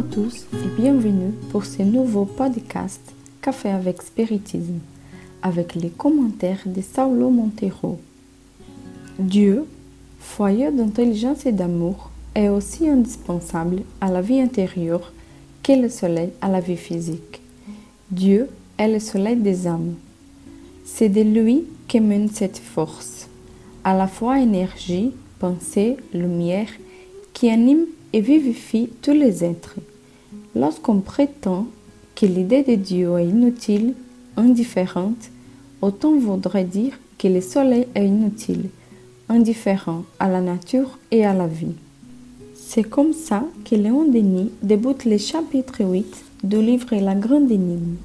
à tous et bienvenue pour ce nouveau podcast Café avec Spiritisme avec les commentaires de Saulo Montero. Dieu, foyer d'intelligence et d'amour, est aussi indispensable à la vie intérieure qu'est le soleil à la vie physique. Dieu est le soleil des âmes. C'est de lui qu'émane cette force, à la fois énergie, pensée, lumière, qui anime et vivifie tous les êtres. Lorsqu'on prétend que l'idée de Dieu est inutile, indifférente, autant voudrait dire que le soleil est inutile, indifférent à la nature et à la vie. C'est comme ça que Léon Denis débute le chapitre 8 du livre La Grande Énigme,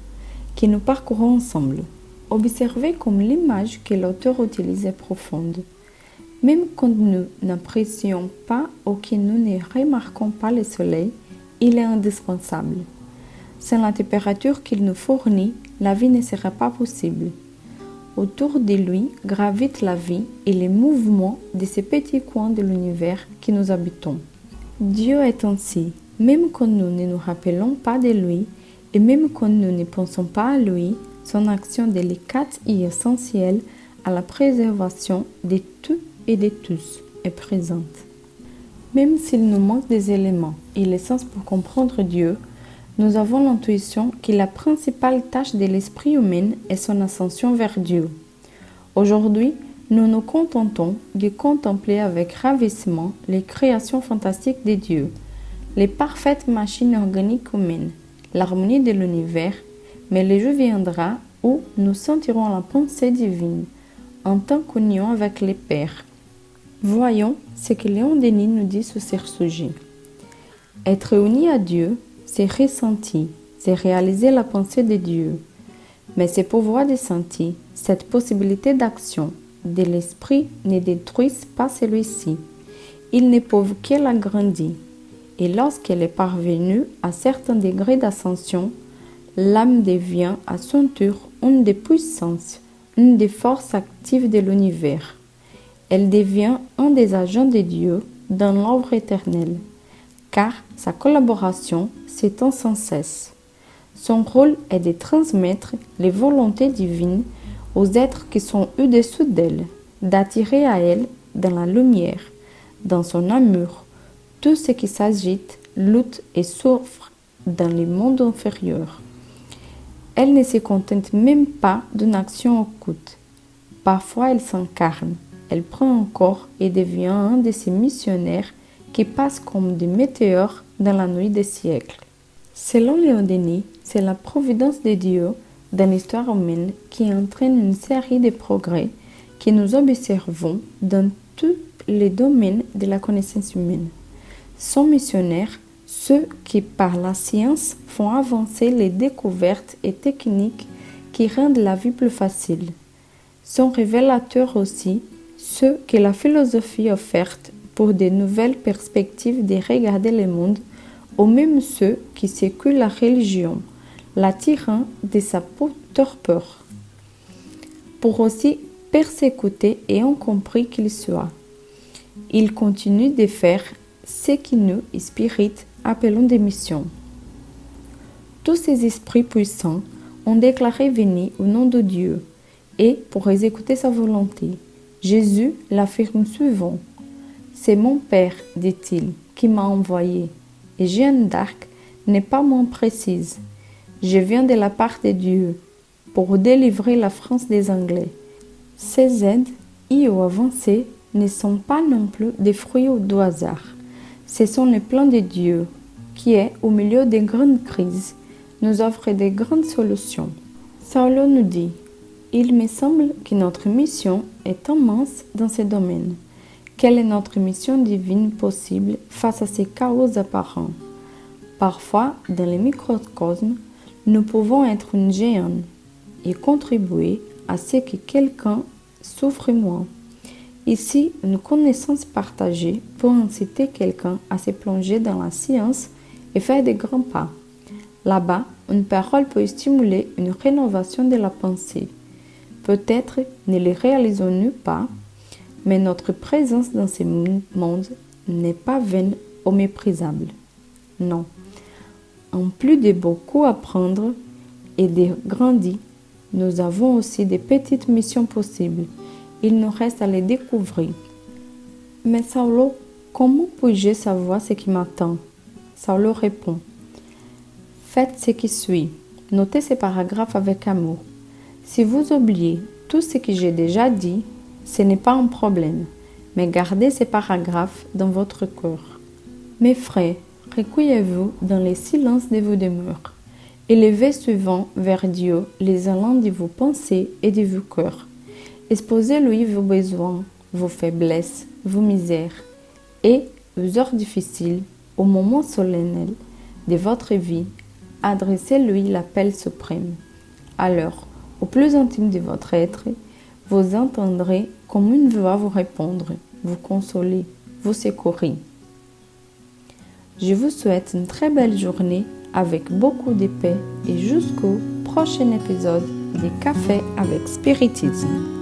que nous parcourons ensemble. Observez comme l'image que l'auteur utilise est profonde. Même quand nous n'apprécions pas ou que nous ne remarquons pas le soleil, il est indispensable. Sans la température qu'il nous fournit, la vie ne serait pas possible. Autour de lui gravitent la vie et les mouvements de ces petits coins de l'univers que nous habitons. Dieu est ainsi, même quand nous ne nous rappelons pas de lui et même quand nous ne pensons pas à lui, son action délicate et essentielle à la préservation de tout et de tous est présente. Même s'il nous manque des éléments et l'essence pour comprendre Dieu, nous avons l'intuition que la principale tâche de l'esprit humain est son ascension vers Dieu. Aujourd'hui, nous nous contentons de contempler avec ravissement les créations fantastiques de Dieu, les parfaites machines organiques humaines, l'harmonie de l'univers, mais le jour viendra où nous sentirons la pensée divine en tant qu'union avec les Pères Voyons ce que Léon Denis nous dit sur ce sujet. Être uni à Dieu, c'est ressentir, c'est réaliser la pensée de Dieu. Mais ce pouvoir de sentir, cette possibilité d'action de l'esprit ne détruisent pas celui-ci. Ils ne peuvent que l'agrandir. Et lorsqu'elle est parvenue à certains degrés d'ascension, l'âme devient à son tour une des puissances, une des forces actives de l'univers elle devient un des agents de Dieu dans l'œuvre éternelle, car sa collaboration s'étend sans cesse. Son rôle est de transmettre les volontés divines aux êtres qui sont au-dessous d'elle, d'attirer à elle, dans la lumière, dans son amour, tout ce qui s'agite, lutte et souffre dans les mondes inférieurs. Elle ne se contente même pas d'une action occulte. Parfois elle s'incarne, elle prend un corps et devient un de ces missionnaires qui passent comme des météores dans la nuit des siècles. Selon Léon Denis, c'est la providence de Dieu dans l'histoire humaine qui entraîne une série de progrès que nous observons dans tous les domaines de la connaissance humaine. Sont missionnaires ceux qui, par la science, font avancer les découvertes et techniques qui rendent la vie plus facile. Sont révélateurs aussi ceux que la philosophie offerte pour de nouvelles perspectives de regarder le monde, ou même ceux qui séculent la religion, l'attirant de sa torpeur, pour aussi persécuter et incompris qu'il soit. Il continue de faire ce qui nous, spirites, appelons des missions. Tous ces esprits puissants ont déclaré venir au nom de Dieu et pour exécuter sa volonté. Jésus l'affirme souvent. C'est mon Père, dit-il, qui m'a envoyé. Et Jeanne d'Arc n'est pas moins précise. Je viens de la part de Dieu pour délivrer la France des Anglais. Ces aides, y ou avancées, ne sont pas non plus des fruits au hasard. Ce sont les plans de Dieu qui est, au milieu des grandes crises, nous offre des grandes solutions. Saulo nous dit il me semble que notre mission est immense dans ce domaine. Quelle est notre mission divine possible face à ces chaos apparents? Parfois, dans le microcosme, nous pouvons être une géante et contribuer à ce que quelqu'un souffre moins. Ici, une connaissance partagée peut inciter quelqu'un à se plonger dans la science et faire des grands pas. Là-bas, une parole peut stimuler une rénovation de la pensée. Peut-être ne les réalisons-nous pas, mais notre présence dans ce monde n'est pas vaine ou méprisable. Non. En plus de beaucoup apprendre et de grandir, nous avons aussi des petites missions possibles. Il nous reste à les découvrir. Mais Saulo, comment puis-je savoir ce qui m'attend? Saulo répond Faites ce qui suit. Notez ces paragraphes avec amour. Si vous oubliez tout ce que j'ai déjà dit, ce n'est pas un problème, mais gardez ces paragraphes dans votre cœur. Mes frères, recueillez-vous dans les silences de vos demeures. Élevez souvent vers Dieu les allants de vos pensées et de vos cœurs. Exposez-lui vos besoins, vos faiblesses, vos misères et vos heures difficiles au moment solennel de votre vie. Adressez-lui l'appel suprême. Alors, au plus intime de votre être, vous entendrez comme une voix vous répondre, vous consoler, vous secourir. Je vous souhaite une très belle journée avec beaucoup de paix et jusqu'au prochain épisode des Cafés avec Spiritisme.